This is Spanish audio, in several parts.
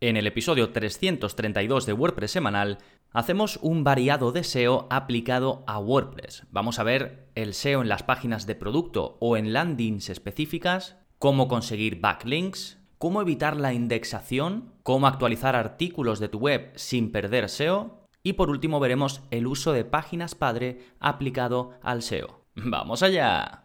En el episodio 332 de WordPress semanal hacemos un variado de SEO aplicado a WordPress. Vamos a ver el SEO en las páginas de producto o en landings específicas, cómo conseguir backlinks, cómo evitar la indexación, cómo actualizar artículos de tu web sin perder SEO y por último veremos el uso de páginas padre aplicado al SEO. ¡Vamos allá!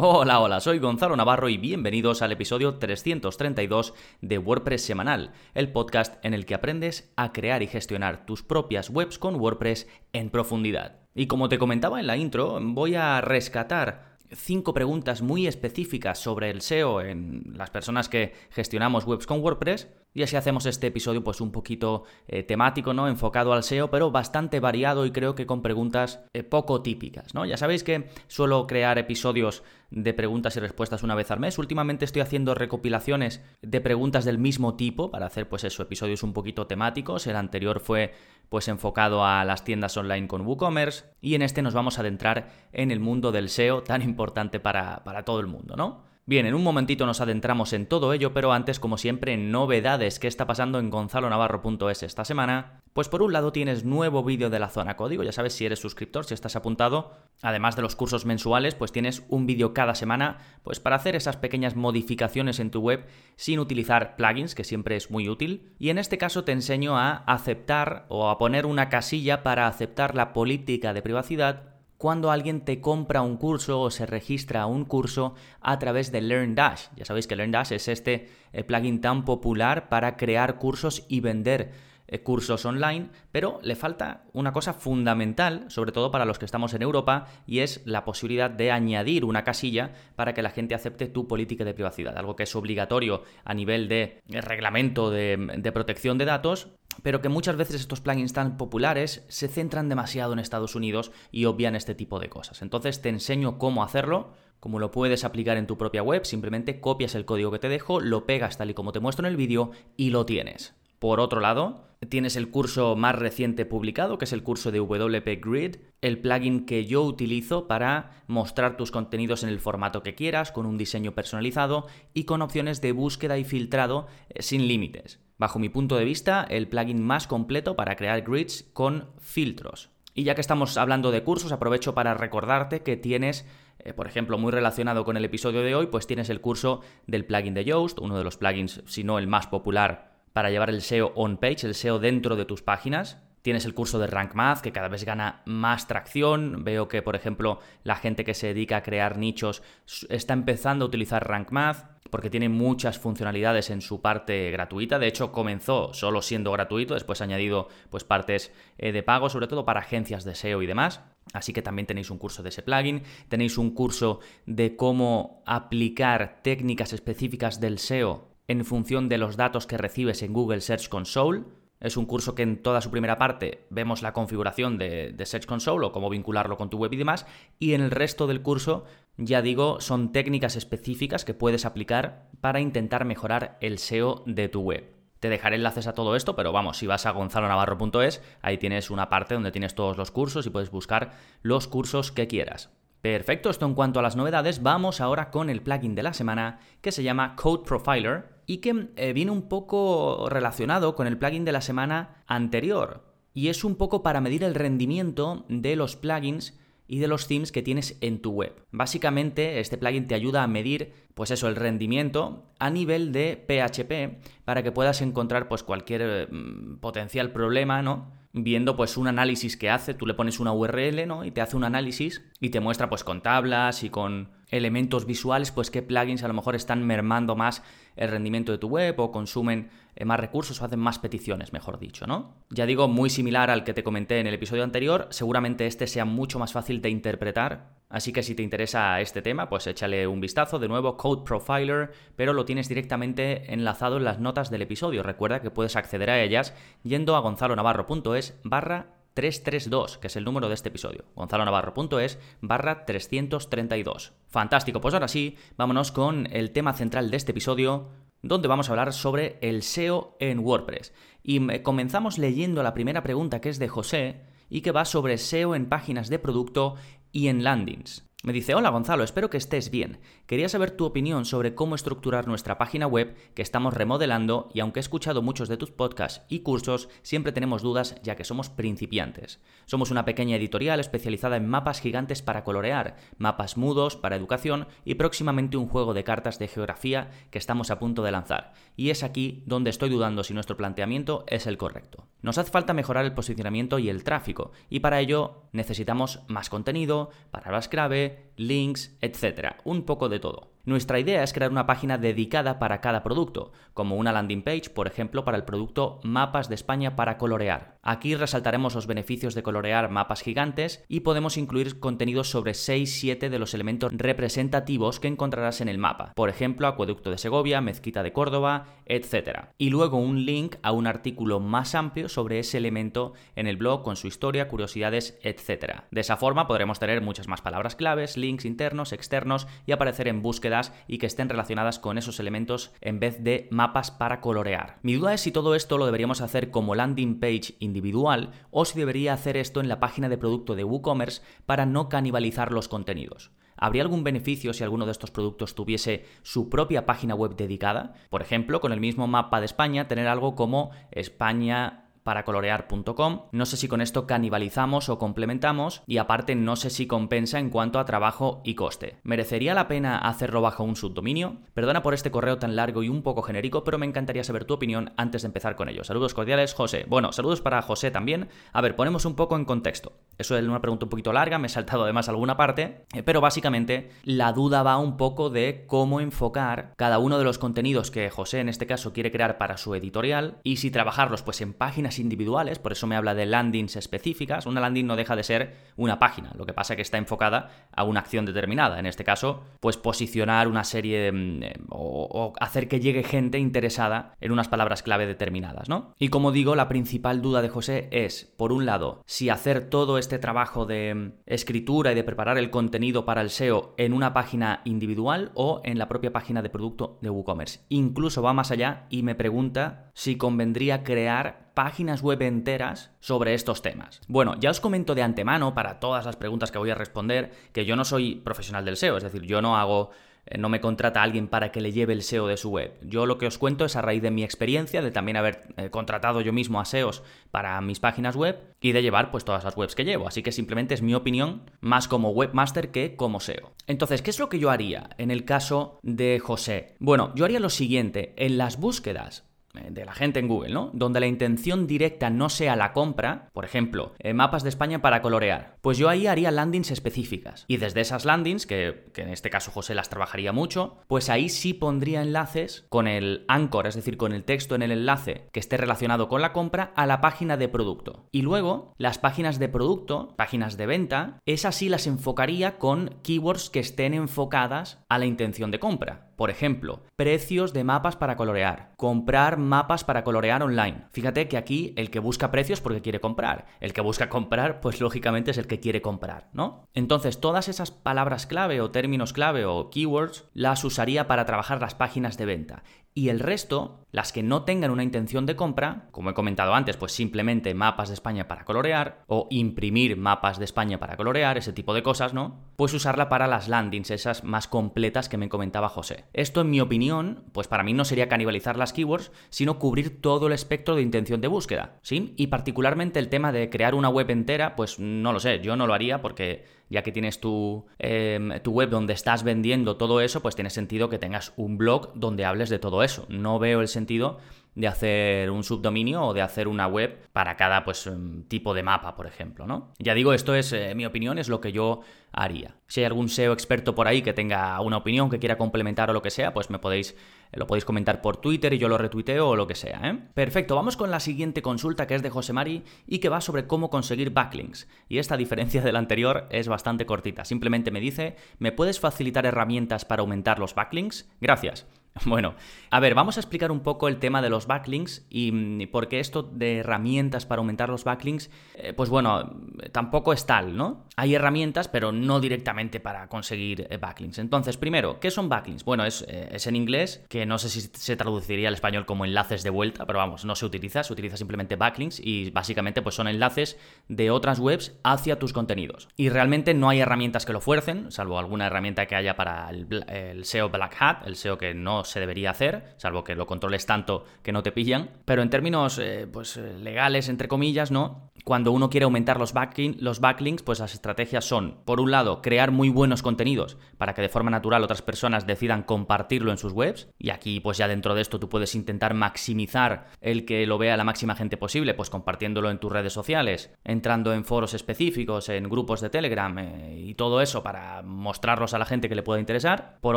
Hola, hola, soy Gonzalo Navarro y bienvenidos al episodio 332 de WordPress Semanal, el podcast en el que aprendes a crear y gestionar tus propias webs con WordPress en profundidad. Y como te comentaba en la intro, voy a rescatar cinco preguntas muy específicas sobre el SEO en las personas que gestionamos webs con WordPress y así hacemos este episodio pues un poquito eh, temático, ¿no? Enfocado al SEO, pero bastante variado y creo que con preguntas eh, poco típicas, ¿no? Ya sabéis que suelo crear episodios de preguntas y respuestas una vez al mes. Últimamente estoy haciendo recopilaciones de preguntas del mismo tipo para hacer pues eso, episodios un poquito temáticos. El anterior fue pues enfocado a las tiendas online con WooCommerce y en este nos vamos a adentrar en el mundo del SEO tan importante para, para todo el mundo, ¿no? Bien, en un momentito nos adentramos en todo ello, pero antes, como siempre, novedades que está pasando en gonzalonavarro.es esta semana. Pues por un lado tienes nuevo vídeo de la zona código, ya sabes si eres suscriptor, si estás apuntado, además de los cursos mensuales, pues tienes un vídeo cada semana, pues para hacer esas pequeñas modificaciones en tu web sin utilizar plugins, que siempre es muy útil. Y en este caso te enseño a aceptar o a poner una casilla para aceptar la política de privacidad cuando alguien te compra un curso o se registra un curso a través de LearnDash. Ya sabéis que LearnDash es este eh, plugin tan popular para crear cursos y vender eh, cursos online, pero le falta una cosa fundamental, sobre todo para los que estamos en Europa, y es la posibilidad de añadir una casilla para que la gente acepte tu política de privacidad, algo que es obligatorio a nivel de reglamento de, de protección de datos, pero que muchas veces estos plugins tan populares se centran demasiado en Estados Unidos y obvian este tipo de cosas. Entonces te enseño cómo hacerlo, cómo lo puedes aplicar en tu propia web, simplemente copias el código que te dejo, lo pegas tal y como te muestro en el vídeo y lo tienes. Por otro lado, tienes el curso más reciente publicado, que es el curso de WP Grid, el plugin que yo utilizo para mostrar tus contenidos en el formato que quieras, con un diseño personalizado y con opciones de búsqueda y filtrado eh, sin límites. Bajo mi punto de vista, el plugin más completo para crear grids con filtros. Y ya que estamos hablando de cursos, aprovecho para recordarte que tienes, eh, por ejemplo, muy relacionado con el episodio de hoy, pues tienes el curso del plugin de Yoast, uno de los plugins, si no el más popular para llevar el SEO on page, el SEO dentro de tus páginas. Tienes el curso de Rank Math, que cada vez gana más tracción. Veo que, por ejemplo, la gente que se dedica a crear nichos está empezando a utilizar Rank Math porque tiene muchas funcionalidades en su parte gratuita. De hecho, comenzó solo siendo gratuito, después ha añadido pues, partes eh, de pago, sobre todo para agencias de SEO y demás. Así que también tenéis un curso de ese plugin, tenéis un curso de cómo aplicar técnicas específicas del SEO en función de los datos que recibes en Google Search Console. Es un curso que en toda su primera parte vemos la configuración de, Search Console o cómo vincularlo con tu web y demás. Y en el resto del curso, ya digo, son técnicas específicas que puedes aplicar para intentar mejorar el SEO de tu web. Te dejaré enlaces a todo esto, pero vamos, si vas a gonzalonavarro.es, ahí tienes una parte donde tienes todos los cursos y puedes buscar los cursos que quieras. Perfecto, esto en cuanto a las novedades, vamos ahora con el plugin de la semana que se llama Code Profiler y que eh, viene un poco relacionado con el plugin de la semana anterior. Y es un poco para medir el rendimiento de los plugins y de los themes que tienes en tu web. Básicamente, este plugin te ayuda a medir, pues eso, el rendimiento a nivel de PHP para que puedas encontrar pues cualquier mm, potencial problema, ¿no? viendo pues un análisis que hace, tú le pones una URL, ¿no? Y te hace un análisis y te muestra pues con tablas y con elementos visuales, pues qué plugins a lo mejor están mermando más el rendimiento de tu web o consumen eh, más recursos o hacen más peticiones, mejor dicho, ¿no? Ya digo, muy similar al que te comenté en el episodio anterior, seguramente este sea mucho más fácil de interpretar, así que si te interesa este tema, pues échale un vistazo, de nuevo, Code Profiler, pero lo tienes directamente enlazado en las notas del episodio, recuerda que puedes acceder a ellas yendo a gonzalonavarro.es barra 332, que es el número de este episodio. gonzalonavarro.es barra 332. Fantástico, pues ahora sí, vámonos con el tema central de este episodio, donde vamos a hablar sobre el SEO en WordPress. Y comenzamos leyendo la primera pregunta que es de José, y que va sobre SEO en páginas de producto y en landings. Me dice, hola Gonzalo, espero que estés bien. Quería saber tu opinión sobre cómo estructurar nuestra página web que estamos remodelando y aunque he escuchado muchos de tus podcasts y cursos, siempre tenemos dudas ya que somos principiantes. Somos una pequeña editorial especializada en mapas gigantes para colorear, mapas mudos para educación y próximamente un juego de cartas de geografía que estamos a punto de lanzar. Y es aquí donde estoy dudando si nuestro planteamiento es el correcto. Nos hace falta mejorar el posicionamiento y el tráfico y para ello necesitamos más contenido, palabras clave, Friday links, etc. Un poco de todo. Nuestra idea es crear una página dedicada para cada producto, como una landing page, por ejemplo, para el producto Mapas de España para colorear. Aquí resaltaremos los beneficios de colorear mapas gigantes y podemos incluir contenidos sobre 6-7 de los elementos representativos que encontrarás en el mapa, por ejemplo, Acueducto de Segovia, Mezquita de Córdoba, etc. Y luego un link a un artículo más amplio sobre ese elemento en el blog con su historia, curiosidades, etc. De esa forma podremos tener muchas más palabras claves, links internos, externos y aparecer en búsqueda y que estén relacionadas con esos elementos en vez de mapas para colorear. Mi duda es si todo esto lo deberíamos hacer como landing page individual o si debería hacer esto en la página de producto de WooCommerce para no canibalizar los contenidos. ¿Habría algún beneficio si alguno de estos productos tuviese su propia página web dedicada? Por ejemplo, con el mismo mapa de España, tener algo como España para colorear.com. No sé si con esto canibalizamos o complementamos y aparte no sé si compensa en cuanto a trabajo y coste. ¿Merecería la pena hacerlo bajo un subdominio? Perdona por este correo tan largo y un poco genérico, pero me encantaría saber tu opinión antes de empezar con ello. Saludos cordiales, José. Bueno, saludos para José también. A ver, ponemos un poco en contexto. Eso es una pregunta un poquito larga, me he saltado además alguna parte, eh, pero básicamente la duda va un poco de cómo enfocar cada uno de los contenidos que José en este caso quiere crear para su editorial y si trabajarlos pues en páginas individuales, por eso me habla de landings específicas. Una landing no deja de ser una página, lo que pasa es que está enfocada a una acción determinada, en este caso pues posicionar una serie mm, eh, o, o hacer que llegue gente interesada en unas palabras clave determinadas, ¿no? Y como digo, la principal duda de José es, por un lado, si hacer todo este trabajo de escritura y de preparar el contenido para el SEO en una página individual o en la propia página de producto de WooCommerce. Incluso va más allá y me pregunta si convendría crear páginas web enteras sobre estos temas. Bueno, ya os comento de antemano para todas las preguntas que voy a responder que yo no soy profesional del SEO, es decir, yo no hago eh, no me contrata a alguien para que le lleve el SEO de su web. Yo lo que os cuento es a raíz de mi experiencia, de también haber eh, contratado yo mismo a SEOs para mis páginas web y de llevar pues todas las webs que llevo. Así que simplemente es mi opinión más como webmaster que como SEO. Entonces, ¿qué es lo que yo haría en el caso de José? Bueno, yo haría lo siguiente, en las búsquedas de la gente en Google, ¿no? Donde la intención directa no sea la compra, por ejemplo, eh, mapas de España para colorear, pues yo ahí haría landings específicas. Y desde esas landings, que, que, en este caso José las trabajaría mucho, pues ahí sí pondría enlaces con el anchor, es decir, con el texto en el enlace que esté relacionado con la compra a la página de producto. Y luego, las páginas de producto, páginas de venta, esas sí las enfocaría con keywords que estén enfocadas a la intención de compra. Por ejemplo, precios de mapas para colorear, comprar mapas para colorear online. Fíjate que aquí el que busca precios porque quiere comprar, el que busca comprar pues lógicamente es el que quiere comprar, ¿no? Entonces todas esas palabras clave o términos clave o keywords las usaría para trabajar las páginas de venta y el resto, las que no tengan una intención de compra, como he comentado antes, pues simplemente mapas de España para colorear o imprimir mapas de España para colorear, ese tipo de cosas, ¿no? Pues usarla para las landings, esas más completas que me comentaba José. Esto, en mi opinión, pues para mí no sería canibalizar las keywords, sino cubrir todo el espectro de intención de búsqueda, ¿sí? Y particularmente el tema de crear una web entera, pues no lo sé, yo no lo haría porque ya que tienes tu, em, tu web donde estás vendiendo todo eso, pues tiene sentido que tengas un blog donde hables de todo eso. No veo el sentido de hacer un subdominio o de hacer una web para cada pues, em, tipo de mapa, por ejemplo, ¿no? Ya digo, esto es eh, mi opinión, es lo que yo haría. Si hay algún SEO experto por ahí que tenga una opinión, que quiera complementar o lo que sea, pues me podéis lo podéis comentar por Twitter y yo lo retuiteo o lo que sea, ¿eh? Perfecto, vamos con la siguiente consulta que es de José Mari y que va sobre cómo conseguir backlinks. Y esta diferencia de la anterior es bastante cortita. Simplemente me dice, ¿me puedes facilitar herramientas para aumentar los backlinks? Gracias. Bueno, a ver, vamos a explicar un poco el tema de los backlinks y, mm, por qué esto de herramientas para aumentar los backlinks, eh, pues bueno, tampoco es tal, ¿no? Hay herramientas, pero no directamente para conseguir eh, backlinks. Entonces, primero, ¿qué son backlinks? Bueno, es, eh, es en inglés, que no sé si se traduciría al español como enlaces de vuelta, pero vamos, no se utiliza, se utiliza simplemente backlinks y básicamente pues son enlaces de otras webs hacia tus contenidos. Y realmente no hay herramientas que lo fuercen, salvo alguna herramienta que haya para el, el SEO Black Hat, el SEO que no se debería hacer, salvo que lo controles tanto que no te pillan. Pero en términos eh, pues, eh, legales, entre comillas, ¿no? Cuando uno quiere aumentar los, los backlinks, pues las estrategias son, por un lado, crear muy buenos contenidos para que de forma natural otras personas decidan compartirlo en sus webs. Y aquí, pues ya dentro de esto, tú puedes intentar maximizar el que lo vea la máxima gente posible, pues compartiéndolo en tus redes sociales, entrando en foros específicos, en grupos de Telegram eh, y todo eso para mostrarlos a la gente que le pueda interesar. Por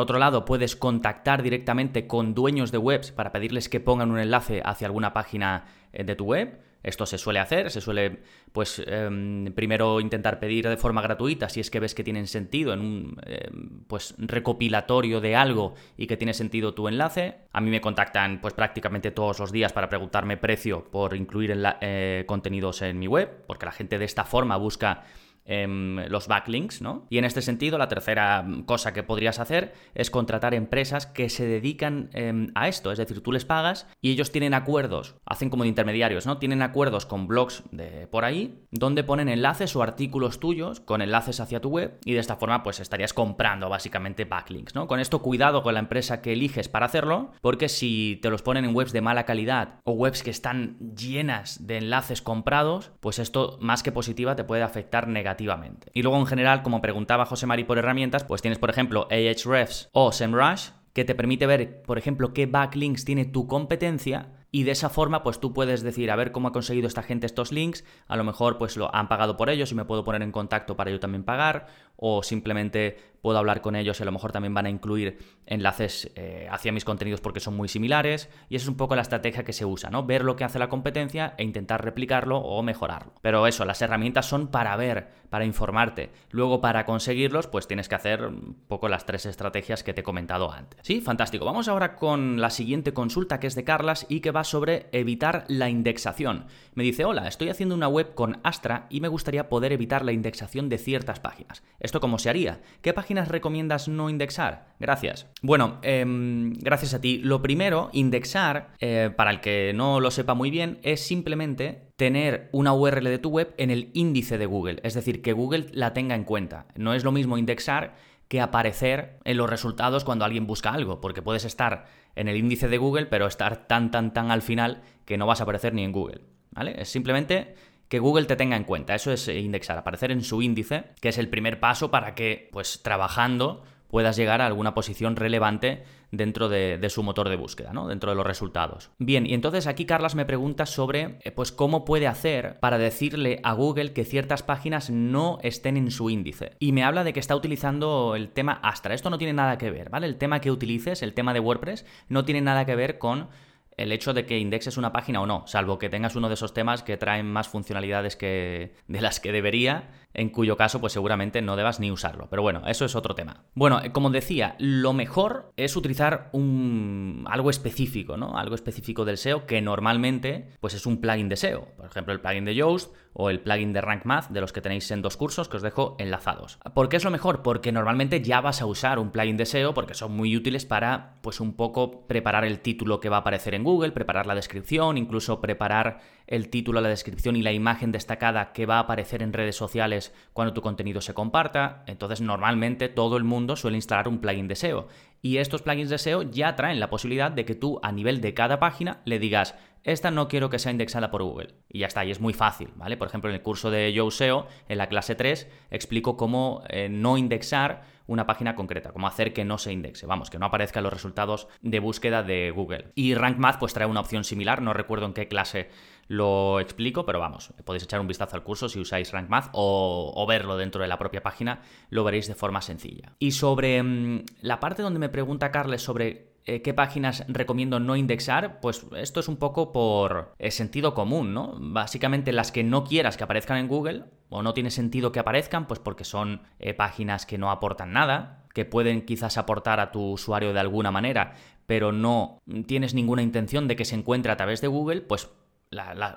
otro lado, puedes contactar directamente con dueños de webs para pedirles que pongan un enlace hacia alguna página eh, de tu web. Esto se suele hacer, se suele, pues, em, primero intentar pedir de forma gratuita si es que ves que tienen sentido en un, em, pues, recopilatorio de algo y que tiene sentido tu enlace. A mí me contactan, pues, prácticamente todos los días para preguntarme precio por incluir eh, contenidos en mi web, porque la gente de esta forma busca Em, los backlinks, ¿no? Y en este sentido, la tercera cosa que podrías hacer es contratar empresas que se dedican em, a esto, es decir, tú les pagas y ellos tienen acuerdos, hacen como de intermediarios, ¿no? Tienen acuerdos con blogs de por ahí, donde ponen enlaces o artículos tuyos con enlaces hacia tu web y de esta forma pues estarías comprando básicamente backlinks, ¿no? Con esto cuidado con la empresa que eliges para hacerlo, porque si te los ponen en webs de mala calidad o webs que están llenas de enlaces comprados, pues esto más que positiva te puede afectar negativamente y luego en general, como preguntaba José Mari por herramientas, pues tienes por ejemplo Ahrefs o SEMrush que te permite ver, por ejemplo, qué backlinks tiene tu competencia y de esa forma pues tú puedes decir a ver cómo ha conseguido esta gente estos links, a lo mejor pues lo han pagado por ellos y me puedo poner en contacto para yo también pagar o simplemente puedo hablar con ellos y a lo mejor también van a incluir enlaces eh, hacia mis contenidos porque son muy similares y esa es un poco la estrategia que se usa, ¿no? Ver lo que hace la competencia e intentar replicarlo o mejorarlo. Pero eso, las herramientas son para ver, para informarte. Luego para conseguirlos pues tienes que hacer un poco las tres estrategias que te he comentado antes. Sí, fantástico. Vamos ahora con la siguiente consulta que es de Carlas y que va sobre evitar la indexación. Me dice, hola, estoy haciendo una web con Astra y me gustaría poder evitar la indexación de ciertas páginas. ¿Esto cómo se haría? ¿Qué páginas recomiendas no indexar? Gracias. Bueno, em, gracias a ti. Lo primero, indexar, eh, para el que no lo sepa muy bien, es simplemente tener una URL de tu web en el índice de Google, es decir, que Google la tenga en cuenta. No es lo mismo indexar que aparecer en los resultados cuando alguien busca algo, porque puedes estar en el índice de Google, pero estar tan, tan, tan al final que no vas a aparecer ni en Google. ¿Vale? Es simplemente que Google te tenga en cuenta. Eso es indexar, aparecer en su índice, que es el primer paso para que, pues trabajando, puedas llegar a alguna posición relevante dentro de, su motor de búsqueda, ¿no? Dentro de los resultados. Bien, y entonces aquí Carlas me pregunta sobre, eh, pues, cómo puede hacer para decirle a Google que ciertas páginas no estén en su índice. Y me habla de que está utilizando el tema Astra. Esto no tiene nada que ver, ¿vale? El tema que utilices, el tema de WordPress, no tiene nada que ver con el hecho de que indexes una página o no, salvo que tengas uno de esos temas que traen más funcionalidades que de las que debería, en cuyo caso pues seguramente no debas ni usarlo. Pero bueno, eso es otro tema. Bueno, eh, como decía, lo mejor es utilizar un algo específico, ¿no? Algo específico del SEO que normalmente pues es un plugin de SEO, por ejemplo, el plugin de Yoast o el plugin de Rank Math de los que tenéis en dos cursos que os dejo enlazados. ¿Por qué es lo mejor? Porque normalmente ya vas a usar un plugin de SEO porque son muy útiles para pues un poco preparar el título que va a aparecer en Google, preparar la descripción, incluso preparar el título, la descripción y la imagen destacada que va a aparecer en redes sociales cuando tu contenido se comparta. Entonces normalmente todo el mundo suele instalar un plugin de SEO. Y estos plugins de SEO ya traen la posibilidad de que tú a nivel de cada página le digas esta no quiero que sea indexada por Google. Y ya está, y es muy fácil, ¿vale? Por ejemplo, en el curso de YoSeo, en la clase 3, explico cómo eh, no indexar una página concreta, cómo hacer que no se indexe, vamos, que no aparezcan los resultados de búsqueda de Google. Y Rank Math pues trae una opción similar, no recuerdo en qué clase lo explico, pero vamos, podéis echar un vistazo al curso si usáis Rank Math o, verlo dentro de la propia página, lo veréis de forma sencilla. Y sobre mm, la parte donde me pregunta Carles sobre eh, qué páginas recomiendo no indexar, pues esto es un poco por eh, sentido común, ¿no? Básicamente las que no quieras que aparezcan en Google o no tiene sentido que aparezcan, pues porque son eh, páginas que no aportan nada, que pueden quizás aportar a tu usuario de alguna manera, pero no tienes ninguna intención de que se encuentre a través de Google, pues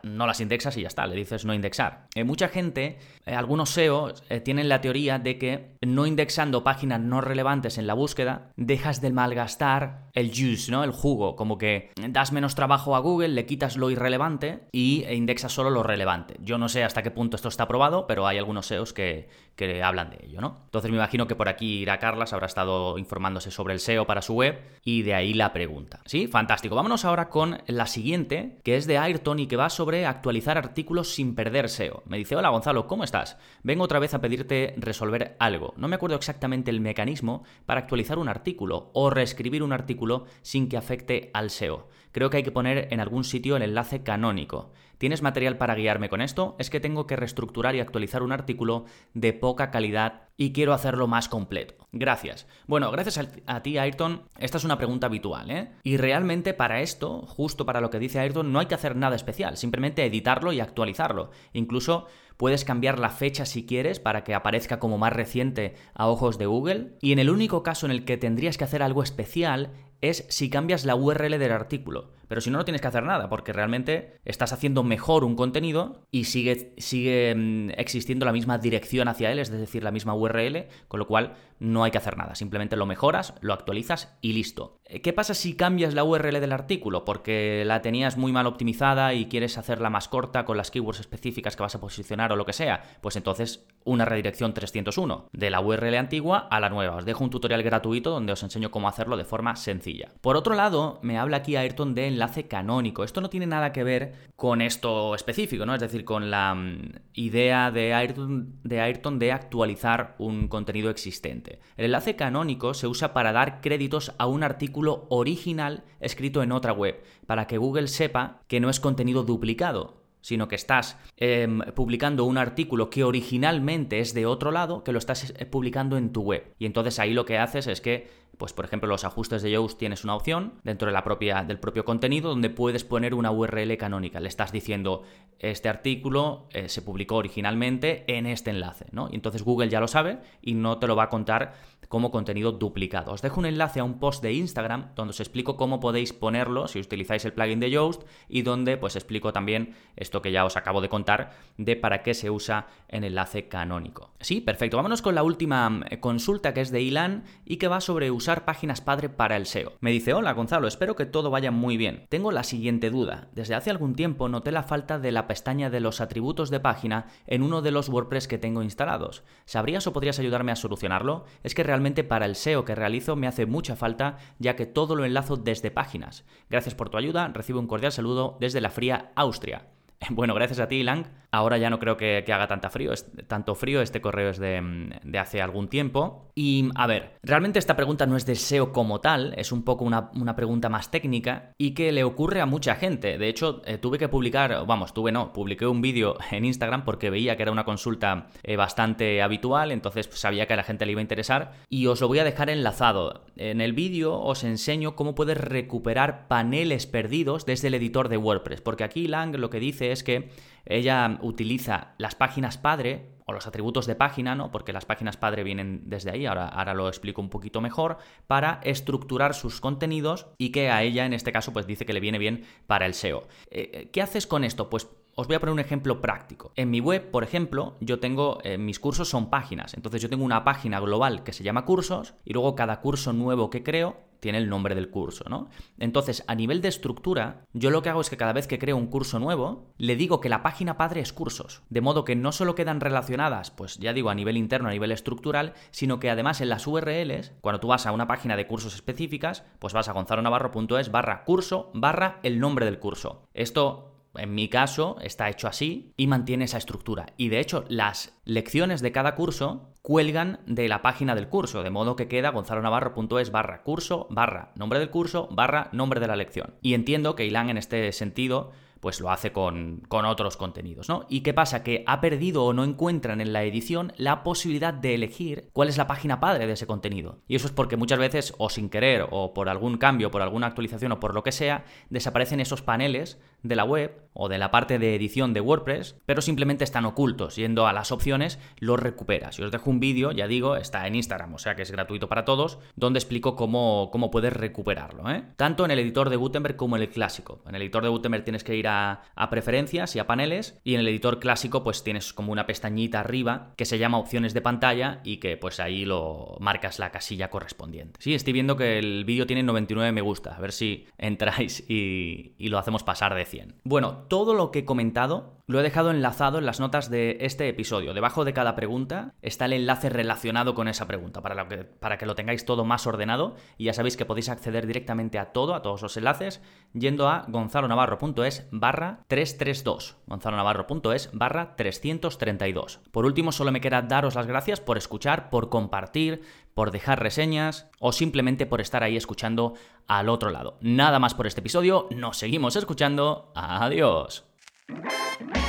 no las indexas y ya está, le dices no indexar. Eh, mucha gente, eh, algunos SEO, eh, tienen la teoría de que no indexando páginas no relevantes en la búsqueda, dejas de malgastar el juice, ¿no? El jugo, como que das menos trabajo a Google, le quitas lo irrelevante y e indexas solo lo relevante. Yo no sé hasta qué punto esto está probado, pero hay algunos SEOs que, que hablan de ello, ¿no? Entonces me imagino que por aquí irá Carlas, habrá estado informándose sobre el SEO para su web y de ahí la pregunta. ¿Sí? Fantástico. Vámonos ahora con la siguiente, que es de Ayrton y que va sobre actualizar artículos sin perder SEO. Me dice, hola Gonzalo, ¿cómo estás? Vengo otra vez a pedirte resolver algo. No me acuerdo exactamente el mecanismo para actualizar un artículo o reescribir un artículo sin que afecte al SEO. Creo que hay que poner en algún sitio el enlace canónico. ¿Tienes material para guiarme con esto? Es que tengo que reestructurar y actualizar un artículo de poca calidad y quiero hacerlo más completo. Gracias. Bueno, gracias a, ti, Ayrton. Esta es una pregunta habitual, ¿eh? Y realmente para esto, justo para lo que dice Ayrton, no hay que hacer nada especial, simplemente editarlo y actualizarlo. Incluso puedes cambiar la fecha si quieres para que aparezca como más reciente a ojos de Google. Y en el único caso en el que tendrías que hacer algo especial es si cambias la URL del artículo. Pero si no, no tienes que hacer nada, porque realmente estás haciendo mejor un contenido y sigue, sigue mm, existiendo la misma dirección hacia él, es decir, la misma URL, con lo cual no hay que hacer nada. Simplemente lo mejoras, lo actualizas y listo. Eh, ¿Qué pasa si cambias la URL del artículo? Porque la tenías muy mal optimizada y quieres hacerla más corta con las keywords específicas que vas a posicionar o lo que sea. Pues entonces una redirección 301 de la URL antigua a la nueva. Os dejo un tutorial gratuito donde os enseño cómo hacerlo de forma sencilla. Por otro lado, me habla aquí Ayrton de enlace canónico. Esto no tiene nada que ver con esto específico, ¿no? Es decir, con la mm, idea de Ayrton, de Ayrton de actualizar un contenido existente. El enlace canónico se usa para dar créditos a un artículo original escrito en otra web, para que Google sepa que no es contenido duplicado sino que estás em, publicando un artículo que originalmente es de otro lado, que lo estás eh, publicando en tu web. Y entonces ahí lo que haces es que pues por ejemplo los ajustes de Yoast tienes una opción dentro de la propia, del propio contenido donde puedes poner una URL canónica. Le estás diciendo este artículo eh, se publicó originalmente en este enlace, ¿no? Y entonces Google ya lo sabe y no te lo va a contar como contenido duplicado. Os dejo un enlace a un post de Instagram donde os explico cómo podéis ponerlo si utilizáis el plugin de Yoast y donde pues explico también esto que ya os acabo de contar de para qué se usa en enlace canónico. Sí, perfecto. Vámonos con la última eh, consulta que es de Ilan y que va sobre usar páginas padre para el SEO. Me dice, hola Gonzalo, espero que todo vaya muy bien. Tengo la siguiente duda. Desde hace algún tiempo noté la falta de la pestaña de los atributos de página en uno de los WordPress que tengo instalados. ¿Sabrías o podrías ayudarme a solucionarlo? Es que realmente para el SEO que realizo me hace mucha falta ya que todo lo enlazo desde páginas. Gracias por tu ayuda, recibo un cordial saludo desde la fría Austria. Bueno, gracias a ti, Lang. Ahora ya no creo que, haga tanta frío, tanto frío. Este correo es de, hace algún tiempo. Y a ver, realmente esta pregunta no es de SEO como tal, es un poco una, pregunta más técnica y que le ocurre a mucha gente. De hecho, eh, tuve que publicar, vamos, tuve no, publiqué un vídeo en Instagram porque veía que era una consulta eh, bastante habitual, entonces sabía que a la gente le iba a interesar y os lo voy a dejar enlazado. En el vídeo os enseño cómo puedes recuperar paneles perdidos desde el editor de WordPress, porque aquí Lang lo que dice es que ella utiliza las páginas padre o los atributos de página, ¿no? Porque las páginas padre vienen desde ahí, ahora, ahora lo explico un poquito mejor, para estructurar sus contenidos y que a ella en este caso pues dice que le viene bien para el SEO. Eh, eh, ¿Qué haces con esto? Pues os voy a poner un ejemplo práctico. En mi web, por ejemplo, yo tengo, eh, mis cursos son páginas, entonces yo tengo una página global que se llama cursos y luego cada curso nuevo que creo tiene el nombre del curso, ¿no? Entonces, a nivel de estructura, yo lo que hago es que cada vez que creo un curso nuevo, le digo que la página padre es cursos, de modo que no solo quedan relacionadas, pues ya digo, a nivel interno, a nivel estructural, sino que además en las URLs, cuando tú vas a una página de cursos específicas, pues vas a gonzalonavarro.es barra curso barra el nombre del curso. Esto en mi caso está hecho así y mantiene esa estructura. Y de hecho, las lecciones de cada curso cuelgan de la página del curso, de modo que queda gonzalonavarro.es barra curso barra nombre del curso barra nombre de la lección. Y entiendo que Ilan en este sentido pues lo hace con, con otros contenidos, ¿no? ¿Y qué pasa? Que ha perdido o no encuentran en la edición la posibilidad de elegir cuál es la página padre de ese contenido. Y eso es porque muchas veces, o sin querer, o por algún cambio, por alguna actualización o por lo que sea, desaparecen esos paneles de la web o de la parte de edición de WordPress, pero simplemente están ocultos. Yendo a las opciones, los recuperas. Y os dejo un vídeo, ya digo, está en Instagram, o sea que es gratuito para todos, donde explico cómo, cómo puedes recuperarlo. ¿eh? Tanto en el editor de Gutenberg como en el clásico. En el editor de Gutenberg tienes que ir a, a preferencias y a paneles, y en el editor clásico pues tienes como una pestañita arriba que se llama opciones de pantalla y que pues ahí lo marcas la casilla correspondiente. Sí, estoy viendo que el vídeo tiene 99 me gusta, a ver si entráis y, y lo hacemos pasar de 100. Bueno, todo lo que he comentado lo he dejado enlazado en las notas de este episodio. Debajo de cada pregunta está el enlace relacionado con esa pregunta, para, que, para que lo tengáis todo más ordenado y ya sabéis que podéis acceder directamente a todo, a todos los enlaces, yendo a gonzalonavarro.es barra 332. gonzalonavarro.es barra 332. Por último, solo me queda daros las gracias por escuchar, por compartir, por dejar reseñas o simplemente por estar ahí escuchando al otro lado. Nada más por este episodio, nos seguimos escuchando. Adiós. Música